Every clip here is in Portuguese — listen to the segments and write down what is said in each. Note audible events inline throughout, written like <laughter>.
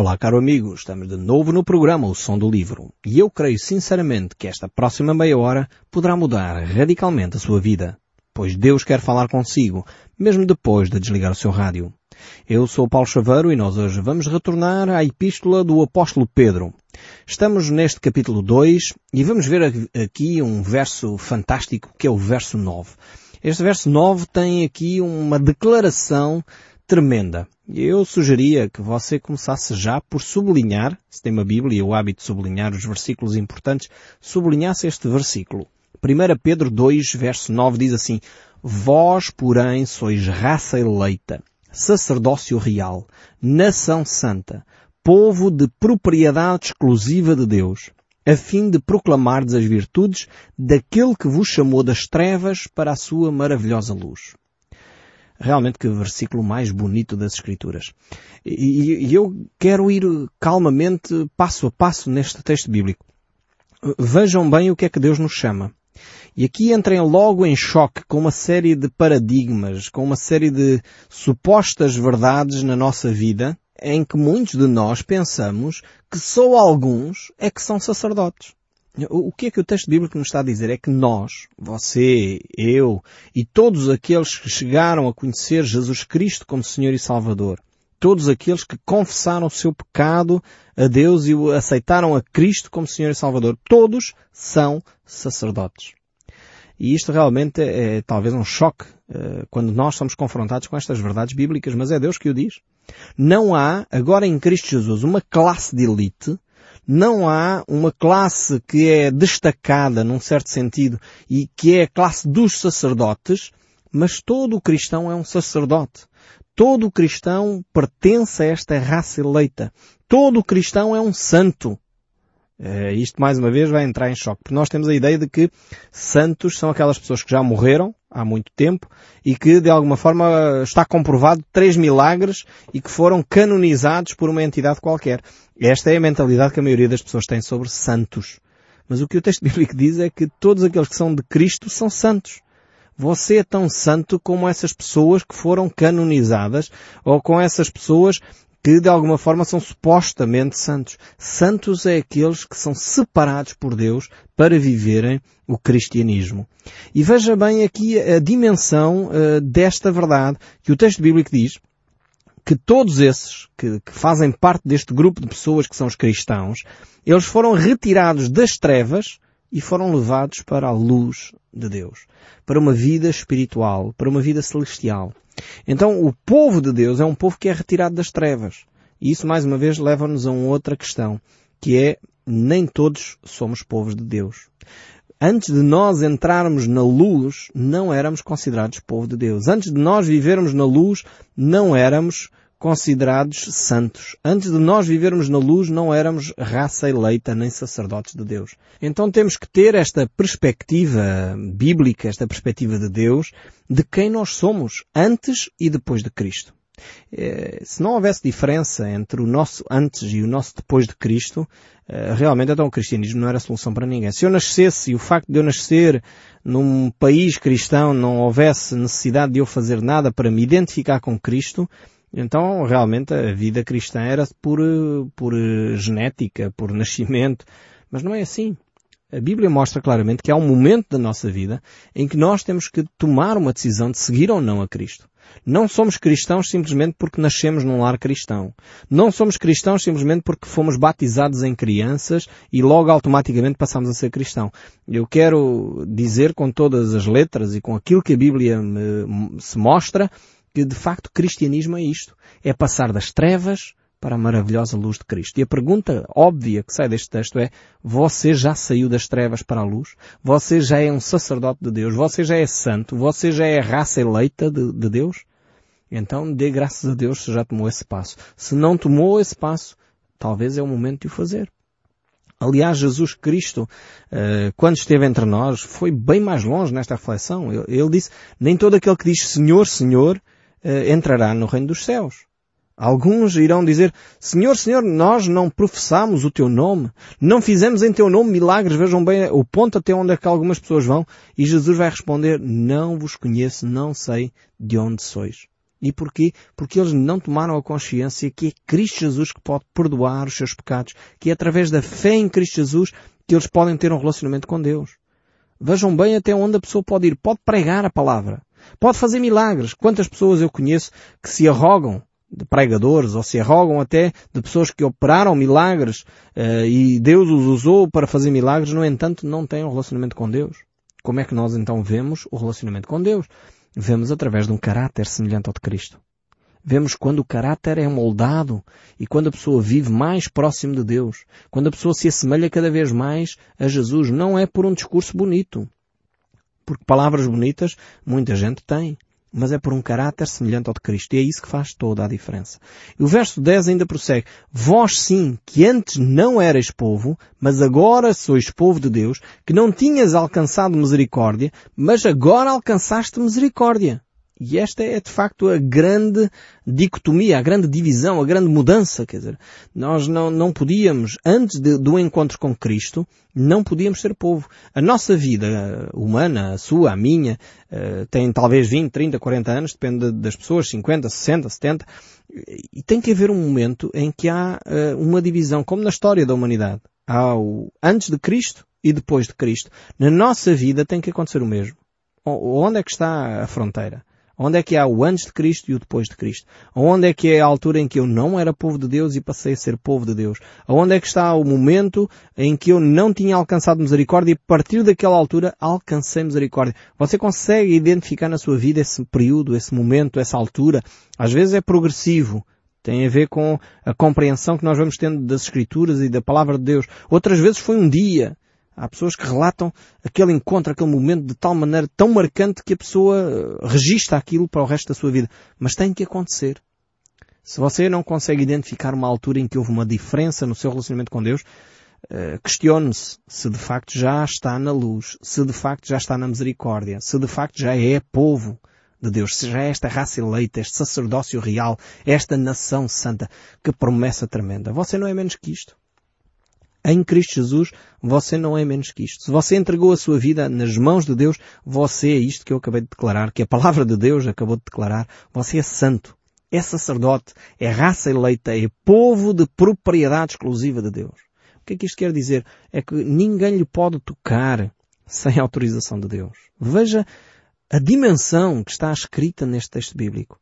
Olá, caro amigo, estamos de novo no programa O Som do Livro e eu creio sinceramente que esta próxima meia hora poderá mudar radicalmente a sua vida, pois Deus quer falar consigo, mesmo depois de desligar o seu rádio. Eu sou Paulo Chaveiro e nós hoje vamos retornar à epístola do apóstolo Pedro. Estamos neste capítulo 2 e vamos ver aqui um verso fantástico que é o verso 9. Este verso 9 tem aqui uma declaração tremenda. Eu sugeria que você começasse já por sublinhar, se tem uma Bíblia e o hábito de sublinhar os versículos importantes, sublinhasse este versículo. 1 Pedro 2, verso 9 diz assim, Vós, porém, sois raça eleita, sacerdócio real, nação santa, povo de propriedade exclusiva de Deus, a fim de proclamardes as virtudes daquele que vos chamou das trevas para a sua maravilhosa luz. Realmente que versículo mais bonito das Escrituras. E, e eu quero ir calmamente, passo a passo, neste texto bíblico. Vejam bem o que é que Deus nos chama. E aqui entrem logo em choque com uma série de paradigmas, com uma série de supostas verdades na nossa vida, em que muitos de nós pensamos que só alguns é que são sacerdotes. O que é que o texto bíblico nos está a dizer? É que nós, você, eu e todos aqueles que chegaram a conhecer Jesus Cristo como Senhor e Salvador, todos aqueles que confessaram o seu pecado a Deus e aceitaram a Cristo como Senhor e Salvador, todos são sacerdotes. E isto realmente é, é talvez um choque uh, quando nós somos confrontados com estas verdades bíblicas, mas é Deus que o diz. Não há, agora em Cristo Jesus, uma classe de elite não há uma classe que é destacada num certo sentido e que é a classe dos sacerdotes, mas todo o cristão é um sacerdote. Todo o cristão pertence a esta raça eleita. Todo o cristão é um santo. É, isto mais uma vez vai entrar em choque, porque nós temos a ideia de que santos são aquelas pessoas que já morreram há muito tempo e que de alguma forma está comprovado três milagres e que foram canonizados por uma entidade qualquer. Esta é a mentalidade que a maioria das pessoas tem sobre santos. Mas o que o texto <laughs> bíblico diz é que todos aqueles que são de Cristo são santos. Você é tão santo como essas pessoas que foram canonizadas ou com essas pessoas que de alguma forma são supostamente santos. Santos é aqueles que são separados por Deus para viverem o cristianismo. E veja bem aqui a dimensão uh, desta verdade que o texto bíblico diz que todos esses que, que fazem parte deste grupo de pessoas que são os cristãos, eles foram retirados das trevas e foram levados para a luz de Deus, para uma vida espiritual, para uma vida celestial. Então o povo de Deus é um povo que é retirado das trevas. E isso mais uma vez leva-nos a uma outra questão, que é nem todos somos povos de Deus. Antes de nós entrarmos na luz, não éramos considerados povo de Deus. Antes de nós vivermos na luz, não éramos considerados santos. Antes de nós vivermos na luz, não éramos raça eleita nem sacerdotes de Deus. Então temos que ter esta perspectiva bíblica, esta perspectiva de Deus, de quem nós somos antes e depois de Cristo. Eh, se não houvesse diferença entre o nosso antes e o nosso depois de Cristo, eh, realmente então o cristianismo não era solução para ninguém. Se eu nascesse e o facto de eu nascer num país cristão não houvesse necessidade de eu fazer nada para me identificar com Cristo, então, realmente, a vida cristã era por, por genética, por nascimento. Mas não é assim. A Bíblia mostra claramente que há um momento da nossa vida em que nós temos que tomar uma decisão de seguir ou não a Cristo. Não somos cristãos simplesmente porque nascemos num lar cristão. Não somos cristãos simplesmente porque fomos batizados em crianças e logo automaticamente passamos a ser cristão. Eu quero dizer com todas as letras e com aquilo que a Bíblia me, se mostra que de facto cristianismo é isto. É passar das trevas para a maravilhosa luz de Cristo. E a pergunta óbvia que sai deste texto é, você já saiu das trevas para a luz? Você já é um sacerdote de Deus? Você já é santo? Você já é raça eleita de, de Deus? Então dê graças a Deus se já tomou esse passo. Se não tomou esse passo, talvez é o momento de o fazer. Aliás, Jesus Cristo, eh, quando esteve entre nós, foi bem mais longe nesta reflexão. Ele disse, nem todo aquele que diz Senhor, Senhor, entrará no reino dos céus. Alguns irão dizer, Senhor, Senhor, nós não professamos o Teu nome, não fizemos em Teu nome milagres, vejam bem o ponto até onde é que algumas pessoas vão, e Jesus vai responder, não vos conheço, não sei de onde sois. E porquê? Porque eles não tomaram a consciência que é Cristo Jesus que pode perdoar os seus pecados, que é através da fé em Cristo Jesus que eles podem ter um relacionamento com Deus. Vejam bem até onde a pessoa pode ir. Pode pregar a palavra. Pode fazer milagres. Quantas pessoas eu conheço que se arrogam de pregadores ou se arrogam até de pessoas que operaram milagres uh, e Deus os usou para fazer milagres, no entanto não têm um relacionamento com Deus. Como é que nós então vemos o relacionamento com Deus? Vemos através de um caráter semelhante ao de Cristo. Vemos quando o caráter é moldado e quando a pessoa vive mais próximo de Deus, quando a pessoa se assemelha cada vez mais a Jesus, não é por um discurso bonito. Porque palavras bonitas muita gente tem mas é por um caráter semelhante ao de Cristo. E é isso que faz toda a diferença. E o verso 10 ainda prossegue. Vós sim, que antes não erais povo, mas agora sois povo de Deus, que não tinhas alcançado misericórdia, mas agora alcançaste misericórdia. E esta é de facto a grande dicotomia, a grande divisão, a grande mudança. Quer dizer, nós não, não podíamos, antes de, do encontro com Cristo, não podíamos ser povo. A nossa vida humana, a sua, a minha, uh, tem talvez 20, 30, 40 anos, depende das pessoas, 50, 60, 70, e tem que haver um momento em que há uh, uma divisão, como na história da humanidade. Há o antes de Cristo e depois de Cristo. Na nossa vida tem que acontecer o mesmo. Onde é que está a fronteira? Onde é que há o antes de Cristo e o depois de Cristo? Onde é que é a altura em que eu não era povo de Deus e passei a ser povo de Deus? Onde é que está o momento em que eu não tinha alcançado misericórdia e a partir daquela altura alcancei misericórdia? Você consegue identificar na sua vida esse período, esse momento, essa altura? Às vezes é progressivo. Tem a ver com a compreensão que nós vamos tendo das Escrituras e da Palavra de Deus. Outras vezes foi um dia. Há pessoas que relatam aquele encontro, aquele momento de tal maneira tão marcante que a pessoa eh, registra aquilo para o resto da sua vida. Mas tem que acontecer. Se você não consegue identificar uma altura em que houve uma diferença no seu relacionamento com Deus, uh, questione-se se de facto já está na luz, se de facto já está na misericórdia, se de facto já é povo de Deus, se já é esta raça eleita, este sacerdócio real, esta nação santa. Que promessa tremenda. Você não é menos que isto. Em Cristo Jesus, você não é menos que isto. Se você entregou a sua vida nas mãos de Deus, você é isto que eu acabei de declarar, que a palavra de Deus acabou de declarar. Você é santo, é sacerdote, é raça eleita, é povo de propriedade exclusiva de Deus. O que é que isto quer dizer? É que ninguém lhe pode tocar sem autorização de Deus. Veja a dimensão que está escrita neste texto bíblico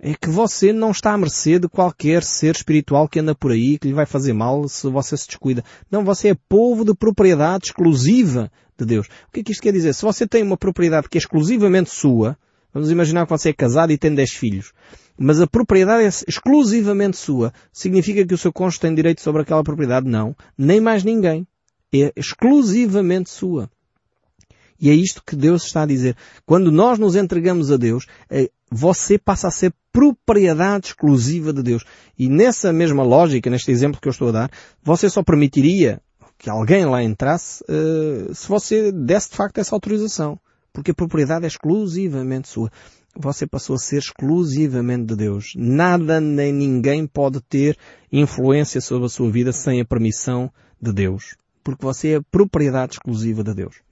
é que você não está à mercê de qualquer ser espiritual que anda por aí que lhe vai fazer mal se você se descuida. Não, você é povo de propriedade exclusiva de Deus. O que é que isto quer dizer? Se você tem uma propriedade que é exclusivamente sua, vamos imaginar que você é casado e tem 10 filhos, mas a propriedade é exclusivamente sua, significa que o seu cônjuge tem direito sobre aquela propriedade? Não. Nem mais ninguém. É exclusivamente sua. E é isto que Deus está a dizer. Quando nós nos entregamos a Deus, eh, você passa a ser propriedade exclusiva de Deus. E nessa mesma lógica, neste exemplo que eu estou a dar, você só permitiria que alguém lá entrasse uh, se você desse de facto essa autorização. Porque a propriedade é exclusivamente sua. Você passou a ser exclusivamente de Deus. Nada nem ninguém pode ter influência sobre a sua vida sem a permissão de Deus. Porque você é propriedade exclusiva de Deus.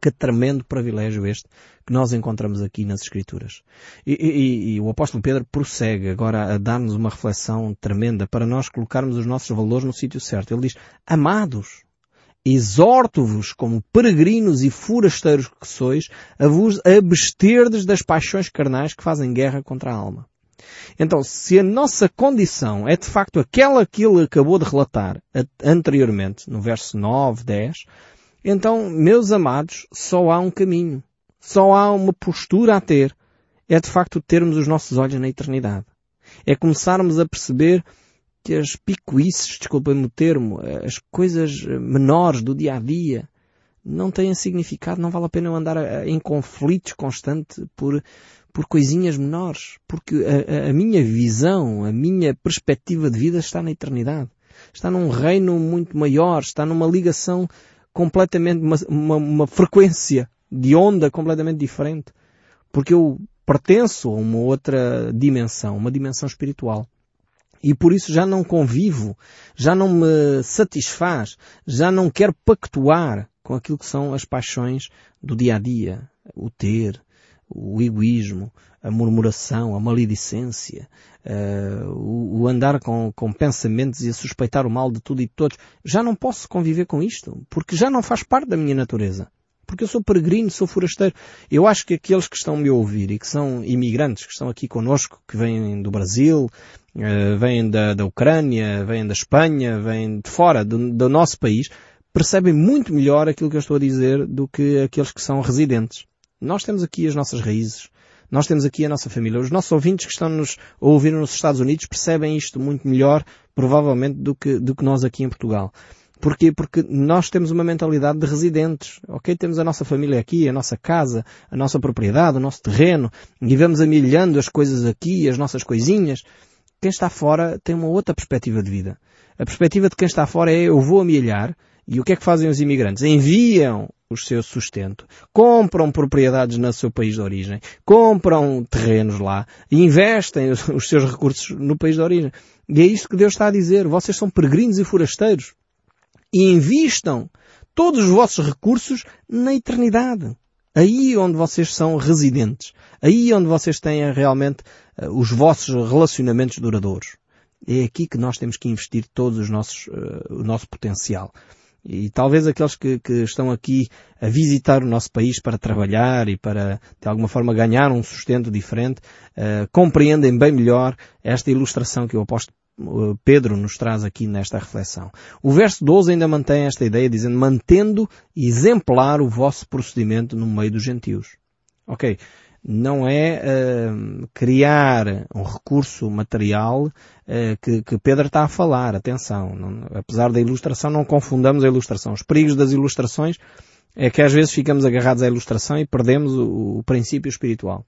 Que tremendo privilégio este que nós encontramos aqui nas Escrituras. E, e, e o apóstolo Pedro prossegue agora a dar-nos uma reflexão tremenda para nós colocarmos os nossos valores no sítio certo. Ele diz, amados, exorto-vos como peregrinos e forasteiros que sois a vos absterdes das paixões carnais que fazem guerra contra a alma. Então, se a nossa condição é de facto aquela que ele acabou de relatar anteriormente, no verso 9, 10, então, meus amados, só há um caminho. Só há uma postura a ter. É de facto termos os nossos olhos na eternidade. É começarmos a perceber que as picuices, desculpem-me o termo, as coisas menores do dia a dia, não têm significado, não vale a pena eu andar em conflitos constantes por, por coisinhas menores, porque a, a, minha visão, a minha perspectiva de vida está na eternidade. Está num reino muito maior, está numa ligação completamente, uma, uma, uma frequência de onda completamente diferente. Porque eu pertenço a uma outra dimensão, uma dimensão espiritual. E por isso já não convivo, já não me satisfaz, já não quero pactuar com aquilo que são as paixões do dia a dia, o ter, o egoísmo, a murmuração, a maledicência, uh, o, o, andar com, com pensamentos e a suspeitar o mal de tudo e de todos. Já não posso conviver com isto, porque já não faz parte da minha natureza. Porque eu sou peregrino, sou forasteiro. Eu acho que aqueles que estão me ouvir e que são imigrantes, que estão aqui conosco, que vêm do Brasil, uh, vêm da, da Ucrânia, vêm da Espanha, vêm de fora do, do nosso país, percebem muito melhor aquilo que eu estou a dizer do que aqueles que são residentes. Nós temos aqui as nossas raízes. Nós temos aqui a nossa família. Os nossos ouvintes que estão nos a ouvir nos Estados Unidos percebem isto muito melhor, provavelmente, do que, do que nós aqui em Portugal. Porquê? Porque nós temos uma mentalidade de residentes. Ok? Temos a nossa família aqui, a nossa casa, a nossa propriedade, o nosso terreno, e vamos amilhando as coisas aqui, as nossas coisinhas. Quem está fora tem uma outra perspectiva de vida. A perspectiva de quem está fora é eu vou amilhar, e o que é que fazem os imigrantes? Enviam o seu sustento, compram propriedades no seu país de origem, compram terrenos lá investem os, seus recursos no país de origem. E é isto que Deus está a dizer. Vocês são peregrinos e forasteiros. E invistam todos os vossos recursos na eternidade. Aí onde vocês são residentes. Aí onde vocês têm realmente uh, os vossos relacionamentos duradouros. É aqui que nós temos que investir nossos, uh, o nosso potencial. E talvez aqueles que, que, estão aqui a visitar o nosso país para trabalhar e para, de alguma forma, ganhar um sustento diferente, uh, compreendem bem melhor esta ilustração que o apóstolo eh, Pedro nos traz aqui nesta reflexão. O verso 12 ainda mantém esta ideia dizendo, mantendo exemplar o vosso procedimento no meio dos gentios. Ok não é uh, criar um recurso material uh, que, que, Pedro está a falar. Atenção, não, apesar da ilustração, não confundamos a ilustração. Os perigos das ilustrações é que às vezes ficamos agarrados à ilustração e perdemos o, o princípio espiritual.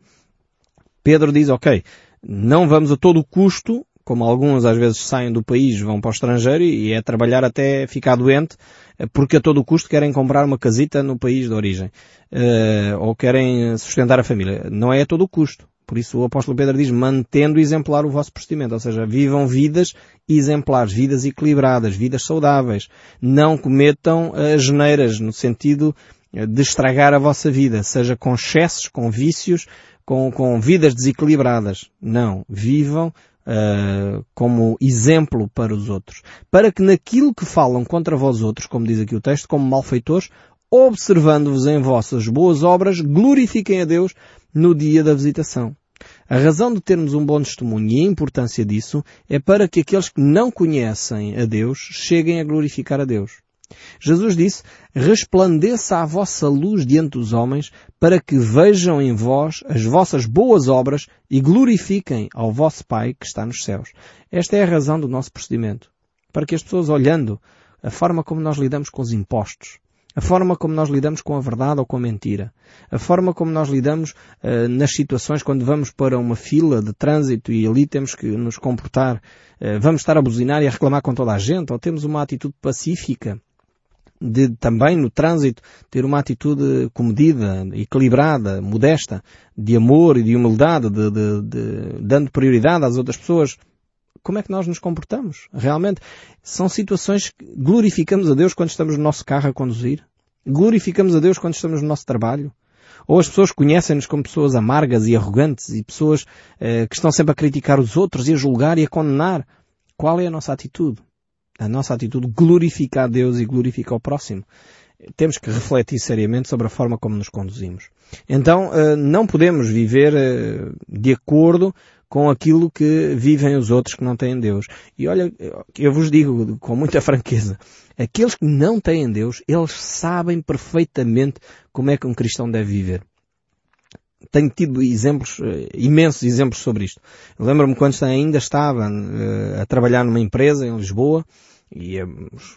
Pedro diz, ok, não vamos a todo custo como alguns às vezes saem do país, vão para o estrangeiro e é trabalhar até ficar doente, eh, porque a todo custo querem comprar uma casita no país de origem, uh, ou querem sustentar a família. Não é a todo custo. Por isso o apóstolo Pedro diz, mantendo exemplar o vosso procedimento, ou seja, vivam vidas exemplares, vidas equilibradas, vidas saudáveis. Não cometam as geneiras, no sentido de estragar a vossa vida, seja com excessos, com vícios, com, com vidas desequilibradas. Não. Vivam uh, como exemplo para os outros, para que naquilo que falam contra vós outros, como diz aqui o texto, como malfeitores, observando-vos em vossas boas obras, glorifiquem a Deus no dia da visitação. A razão de termos um bom testemunho e a importância disso é para que aqueles que não conhecem a Deus cheguem a glorificar a Deus. Jesus disse, resplandeça a vossa luz diante dos homens para que vejam em vós as vossas boas obras e glorifiquem ao vosso Pai que está nos céus. Esta é a razão do nosso procedimento. Para que as pessoas olhando a forma como nós lidamos com os impostos, a forma como nós lidamos com a verdade ou com a mentira, a forma como nós lidamos uh, nas situações quando vamos para uma fila de trânsito e ali temos que nos comportar, uh, vamos estar a buzinar e a reclamar com toda a gente, ou temos uma atitude pacífica, de também no trânsito ter uma atitude comedida, equilibrada, modesta, de amor e de humildade, de, de, de, dando prioridade às outras pessoas. Como é que nós nos comportamos? Realmente são situações que glorificamos a Deus quando estamos no nosso carro a conduzir. Glorificamos a Deus quando estamos no nosso trabalho. Ou as pessoas conhecem-nos como pessoas amargas e arrogantes e pessoas eh, que estão sempre a criticar os outros e a julgar e a condenar. Qual é a nossa atitude? A nossa atitude glorifica a Deus e glorifica o próximo. Temos que refletir seriamente sobre a forma como nos conduzimos. Então, eh, não podemos viver eh, de acordo com aquilo que vivem os outros que não têm Deus. E olha, eu vos digo com muita franqueza, aqueles que não têm Deus, eles sabem perfeitamente como é que um cristão deve viver tenho tido exemplos, eh, imensos exemplos sobre isto. Lembro-me quando ainda estava a trabalhar numa empresa em Lisboa e eh,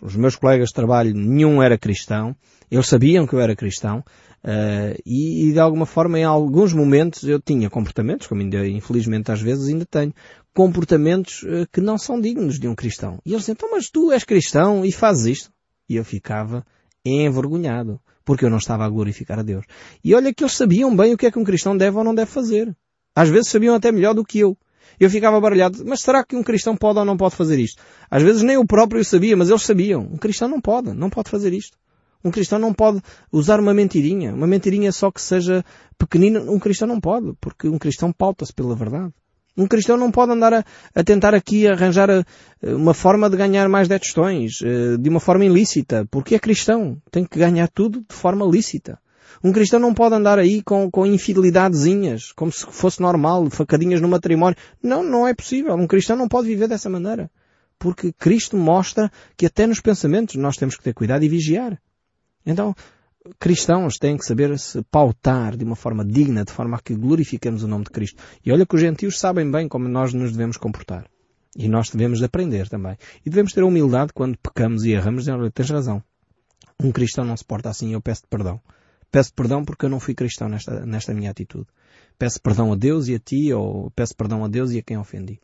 os meus colegas de trabalho, nenhum era cristão, eles sabiam que eu era cristão, uh, e, e, de alguma forma em alguns momentos eu tinha comportamentos, como ainda infelizmente às vezes ainda tenho, comportamentos uh, que não são dignos de um cristão. E eles diziam, então mas tu és cristão e fazes isto. E eu ficava envergonhado, porque eu não estava a glorificar a Deus. E olha que eles sabiam bem o que é que um cristão deve ou não deve fazer. Às vezes sabiam até melhor do que eu. Eu ficava baralhado. Mas será que um cristão pode ou não pode fazer isto? Às vezes nem eu próprio sabia, mas eles sabiam. Um cristão não pode, não pode fazer isto. Um cristão não pode usar uma mentirinha. Uma mentirinha só que seja pequenina. Um cristão não pode, porque um cristão pauta-se pela verdade. Um cristão não pode andar a, a tentar aqui arranjar a, eh, uma forma de ganhar mais detestões, eh, de uma forma ilícita, porque é cristão. Tem que ganhar tudo de forma lícita. Um cristão não pode andar aí com, com infidelidadezinhas, como se fosse normal, facadinhas no matrimónio. Não, não é possível. Um cristão não pode viver dessa maneira. Porque Cristo mostra que até nos pensamentos nós temos que ter cuidado e vigiar. Então, cristãos têm que saber se pautar de uma forma digna, de forma a que glorifiquemos o nome de Cristo. E olha que os gentios sabem bem como nós nos devemos comportar. E nós devemos aprender também. E devemos ter humildade quando pecamos e erramos. Olha, tens razão. Um cristão não se porta assim, eu peço perdão. Peço perdão porque eu não fui cristão nesta, nesta minha atitude. Peço perdão a Deus e a ti, ou peço perdão a Deus e a quem ofendi.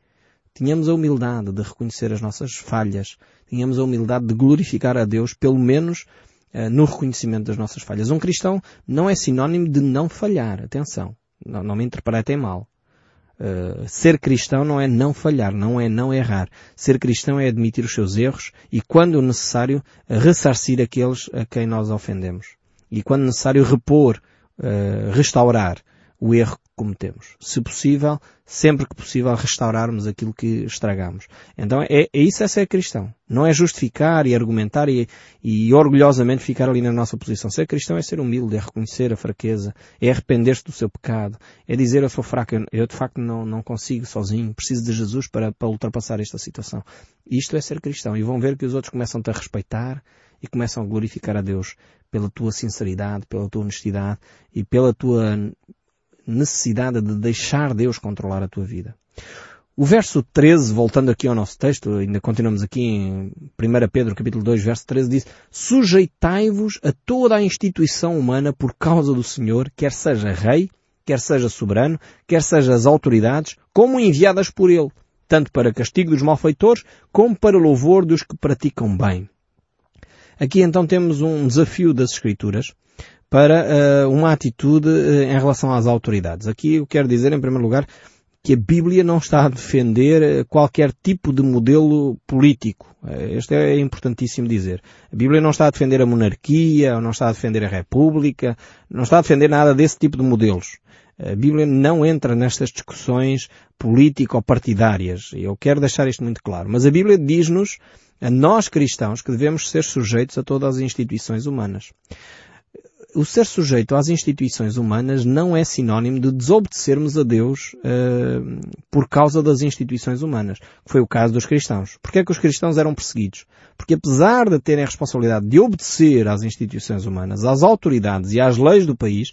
Tínhamos a humildade de reconhecer as nossas falhas. Tínhamos a humildade de glorificar a Deus, pelo menos uh, no reconhecimento das nossas falhas. Um cristão não é sinónimo de não falhar. Atenção. Não, não me interpretem mal. Uh, ser cristão não é não falhar, não é não errar. Ser cristão é admitir os seus erros e, quando necessário, ressarcir aqueles a quem nós ofendemos. E, quando necessário, repor, uh, restaurar o erro que cometemos. Se possível, sempre que possível, restaurarmos aquilo que estragamos. Então é, é isso é ser cristão. Não é justificar e argumentar e, e orgulhosamente ficar ali na nossa posição. Ser cristão é ser humilde, é reconhecer a fraqueza, é arrepender-se do seu pecado, é dizer eu sou fraco, eu, eu de facto não, não consigo sozinho, preciso de Jesus para, para ultrapassar esta situação. Isto é ser cristão. E vão ver que os outros começam-te a respeitar e começam a glorificar a Deus pela tua sinceridade, pela tua honestidade e pela tua necessidade de deixar Deus controlar a tua vida. O verso 13, voltando aqui ao nosso texto, ainda continuamos aqui em 1 Pedro capítulo 2, verso 13, diz Sujeitai-vos a toda a instituição humana por causa do Senhor, quer seja rei, quer seja soberano, quer seja as autoridades, como enviadas por Ele, tanto para castigo dos malfeitores, como para louvor dos que praticam bem. Aqui então temos um desafio das Escrituras, para uh, uma atitude uh, em relação às autoridades. Aqui eu quero dizer, em primeiro lugar, que a Bíblia não está a defender eh, qualquer tipo de modelo político. Este é importantíssimo dizer. A Bíblia não está a defender a monarquia, não está a defender a república, não está a defender nada desse tipo de modelos. A Bíblia não entra nestas discussões político-partidárias. Eu quero deixar isto muito claro. Mas a Bíblia diz-nos, a nós cristãos, que devemos ser sujeitos a todas as instituições humanas o ser sujeito às instituições humanas não é sinónimo de desobedecermos a Deus uh, por causa das instituições humanas. Foi o caso dos cristãos. Porquê é que os cristãos eram perseguidos? Porque apesar de terem a responsabilidade de obedecer às instituições humanas, às autoridades e às leis do país,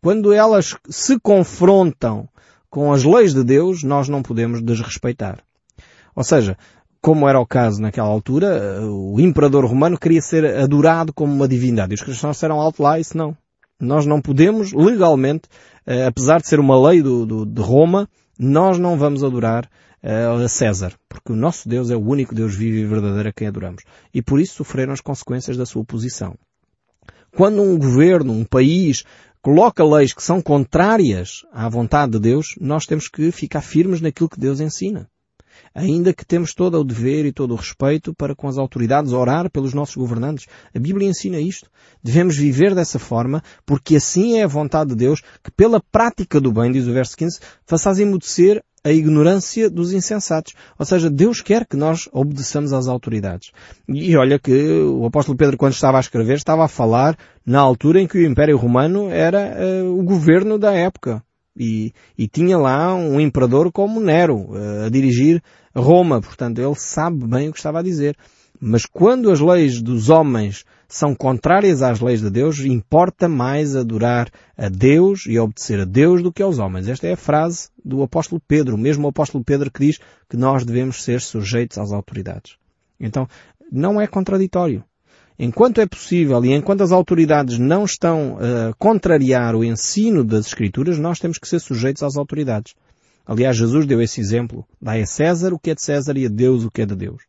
quando elas se confrontam com as leis de Deus, nós não podemos desrespeitar. Ou seja, como era o caso naquela altura, o imperador romano queria ser adorado como uma divindade. E os cristãos disseram alto lá, isso não. Nós não podemos, legalmente, eh, apesar de ser uma lei do, do, de Roma, nós não vamos adorar uh, a César, porque o nosso Deus é o único Deus vivo e verdadeiro a quem adoramos. E por isso sofreram as consequências da sua posição. Quando um governo, um país, coloca leis que são contrárias à vontade de Deus, nós temos que ficar firmes naquilo que Deus ensina ainda que temos todo o dever e todo o respeito para com as autoridades orar pelos nossos governantes. A Bíblia ensina isto. Devemos viver dessa forma, porque assim é a vontade de Deus que pela prática do bem, diz o verso 15, faças emudecer a ignorância dos insensatos. Ou seja, Deus quer que nós obedeçamos às autoridades. E olha que o apóstolo Pedro, quando estava a escrever, estava a falar na altura em que o Império Romano era uh, o governo da época. E, e, tinha lá um imperador como Nero uh, a dirigir Roma. Portanto, ele sabe bem o que estava a dizer. Mas quando as leis dos homens são contrárias às leis de Deus, importa mais adorar a Deus e obedecer a Deus do que aos homens. Esta é a frase do apóstolo Pedro, o mesmo apóstolo Pedro que diz que nós devemos ser sujeitos às autoridades. Então, não é contraditório. Enquanto é possível e enquanto as autoridades não estão a contrariar o ensino das Escrituras, nós temos que ser sujeitos às autoridades. Aliás, Jesus deu esse exemplo. Dai a César o que é de César e a Deus o que é de Deus.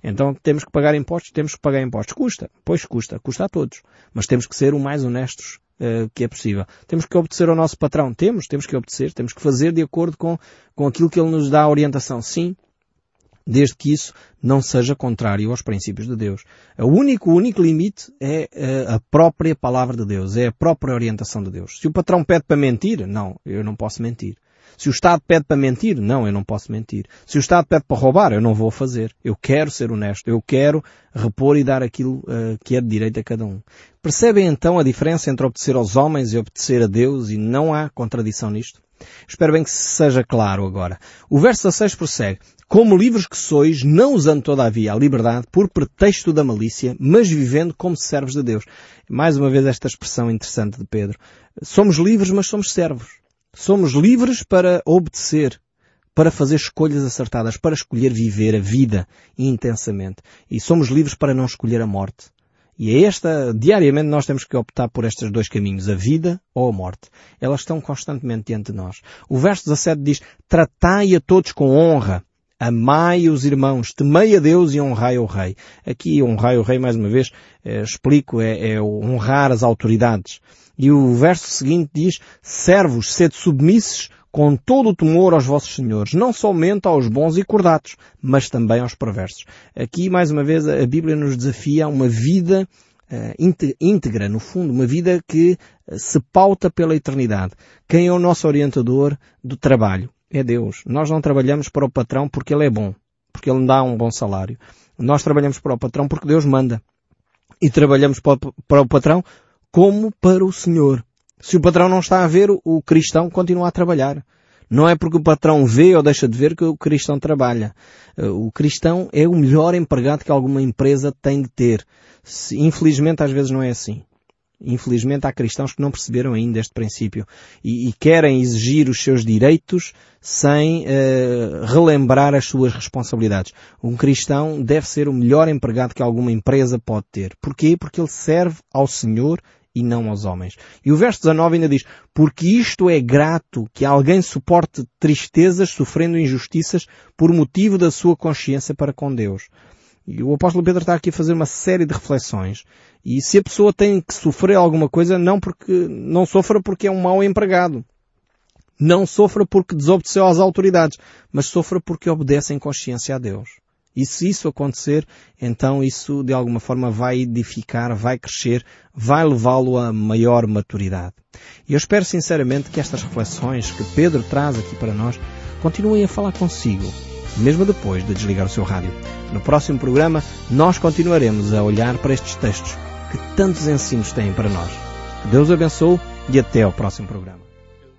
Então temos que pagar impostos, temos que pagar impostos. Custa, pois custa, custa a todos. Mas temos que ser o mais honestos uh, que é possível. Temos que obedecer ao nosso patrão. Temos, temos que obedecer, temos que fazer de acordo com, com aquilo que ele nos dá a orientação. Sim, desde que isso não seja contrário aos princípios de Deus. O único, o único limite é eh, a própria palavra de Deus, é a própria orientação de Deus. Se o patrão pede para mentir, não, eu não posso mentir. Se o Estado pede para mentir, não, eu não posso mentir. Se o Estado pede para roubar, eu não vou fazer. Eu quero ser honesto. Eu quero repor e dar aquilo uh, que é de direito a cada um. Percebem então a diferença entre obedecer aos homens e obedecer a Deus e não há contradição nisto? Espero bem que seja claro agora. O verso 16 prossegue. Como livres que sois, não usando todavia a liberdade por pretexto da malícia, mas vivendo como servos de Deus. Mais uma vez esta expressão interessante de Pedro. Somos livres, mas somos servos. Somos livres para obedecer, para fazer escolhas acertadas, para escolher viver a vida intensamente. E somos livres para não escolher a morte. E é esta, diariamente nós temos que optar por estes dois caminhos, a vida ou a morte. Elas estão constantemente diante de nós. O verso 17 diz, tratai a todos com honra, amai os irmãos, temei a Deus e honrai o rei. Aqui honrai o rei, mais uma vez, eh, explico, é, é honrar as autoridades. E o verso seguinte diz, servos, sede submissos com todo o temor aos vossos senhores, não somente aos bons e cordatos, mas também aos perversos. Aqui, mais uma vez, a Bíblia nos desafia a uma vida uh, íntegra, no fundo, uma vida que uh, se pauta pela eternidade. Quem é o nosso orientador do trabalho? É Deus. Nós não trabalhamos para o patrão porque ele é bom, porque ele dá um bom salário. Nós trabalhamos para o patrão porque Deus manda. E trabalhamos para o patrão como para o Senhor. Se o patrão não está a ver, o cristão continua a trabalhar. Não é porque o patrão vê ou deixa de ver que o cristão trabalha. Eh, o cristão é o melhor empregado que alguma empresa tem de ter. Infelizmente às vezes não é assim. Infelizmente há cristãos que não perceberam ainda este princípio e, e querem exigir os seus direitos sem uh, relembrar as suas responsabilidades. Um cristão deve ser o melhor empregado que alguma empresa pode ter. Porquê? Porque ele serve ao Senhor e não aos homens. E o verso 19 ainda diz, porque isto é grato que alguém suporte tristezas sofrendo injustiças por motivo da sua consciência para com Deus. E o apóstolo Pedro está aqui a fazer uma série de reflexões. E se a pessoa tem que sofrer alguma coisa, não porque, não sofra porque é um mau empregado. Não sofra porque desobedeceu às autoridades, mas sofra porque obedece em consciência a Deus. E se isso acontecer, então isso de alguma forma vai edificar, vai crescer, vai levá-lo a maior maturidade. E eu espero sinceramente que estas reflexões que Pedro traz aqui para nós continuem a falar consigo, mesmo depois de desligar o seu rádio. No próximo programa, nós continuaremos a olhar para estes textos que tantos ensinos têm para nós. Que Deus abençoe e até ao próximo programa.